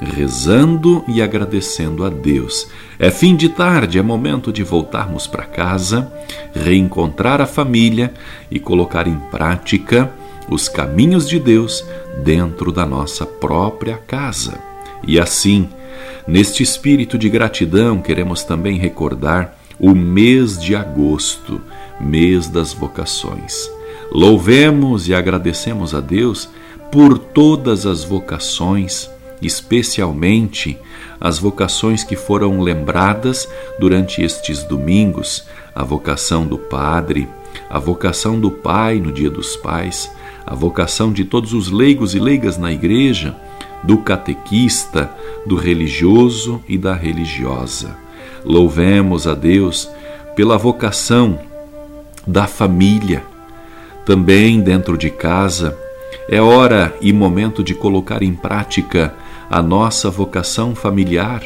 rezando e agradecendo a Deus. É fim de tarde, é momento de voltarmos para casa, reencontrar a família e colocar em prática os caminhos de Deus dentro da nossa própria casa. E assim, neste espírito de gratidão, queremos também recordar o mês de agosto, mês das vocações. Louvemos e agradecemos a Deus por todas as vocações especialmente as vocações que foram lembradas durante estes domingos, a vocação do padre, a vocação do pai no Dia dos Pais, a vocação de todos os leigos e leigas na igreja, do catequista, do religioso e da religiosa. Louvemos a Deus pela vocação da família. Também dentro de casa, é hora e momento de colocar em prática a nossa vocação familiar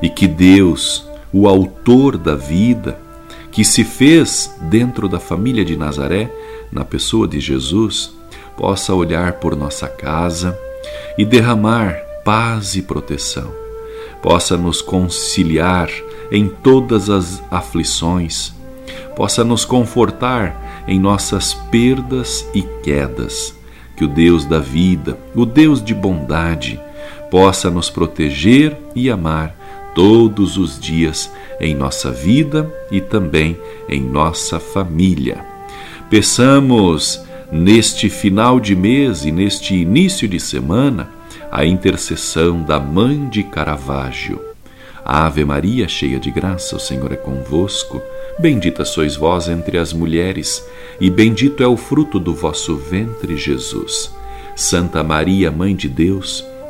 e que Deus, o Autor da vida, que se fez dentro da família de Nazaré, na pessoa de Jesus, possa olhar por nossa casa e derramar paz e proteção, possa nos conciliar em todas as aflições, possa nos confortar em nossas perdas e quedas. Que o Deus da vida, o Deus de bondade, possa nos proteger e amar todos os dias em nossa vida e também em nossa família. Peçamos neste final de mês e neste início de semana a intercessão da Mãe de Caravaggio. Ave Maria, cheia de graça, o Senhor é convosco. Bendita sois vós entre as mulheres, e bendito é o fruto do vosso ventre, Jesus. Santa Maria, Mãe de Deus,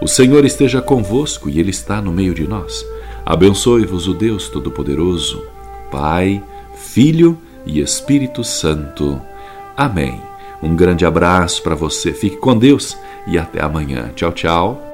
O Senhor esteja convosco e Ele está no meio de nós. Abençoe-vos o Deus Todo-Poderoso, Pai, Filho e Espírito Santo. Amém. Um grande abraço para você, fique com Deus e até amanhã. Tchau, tchau.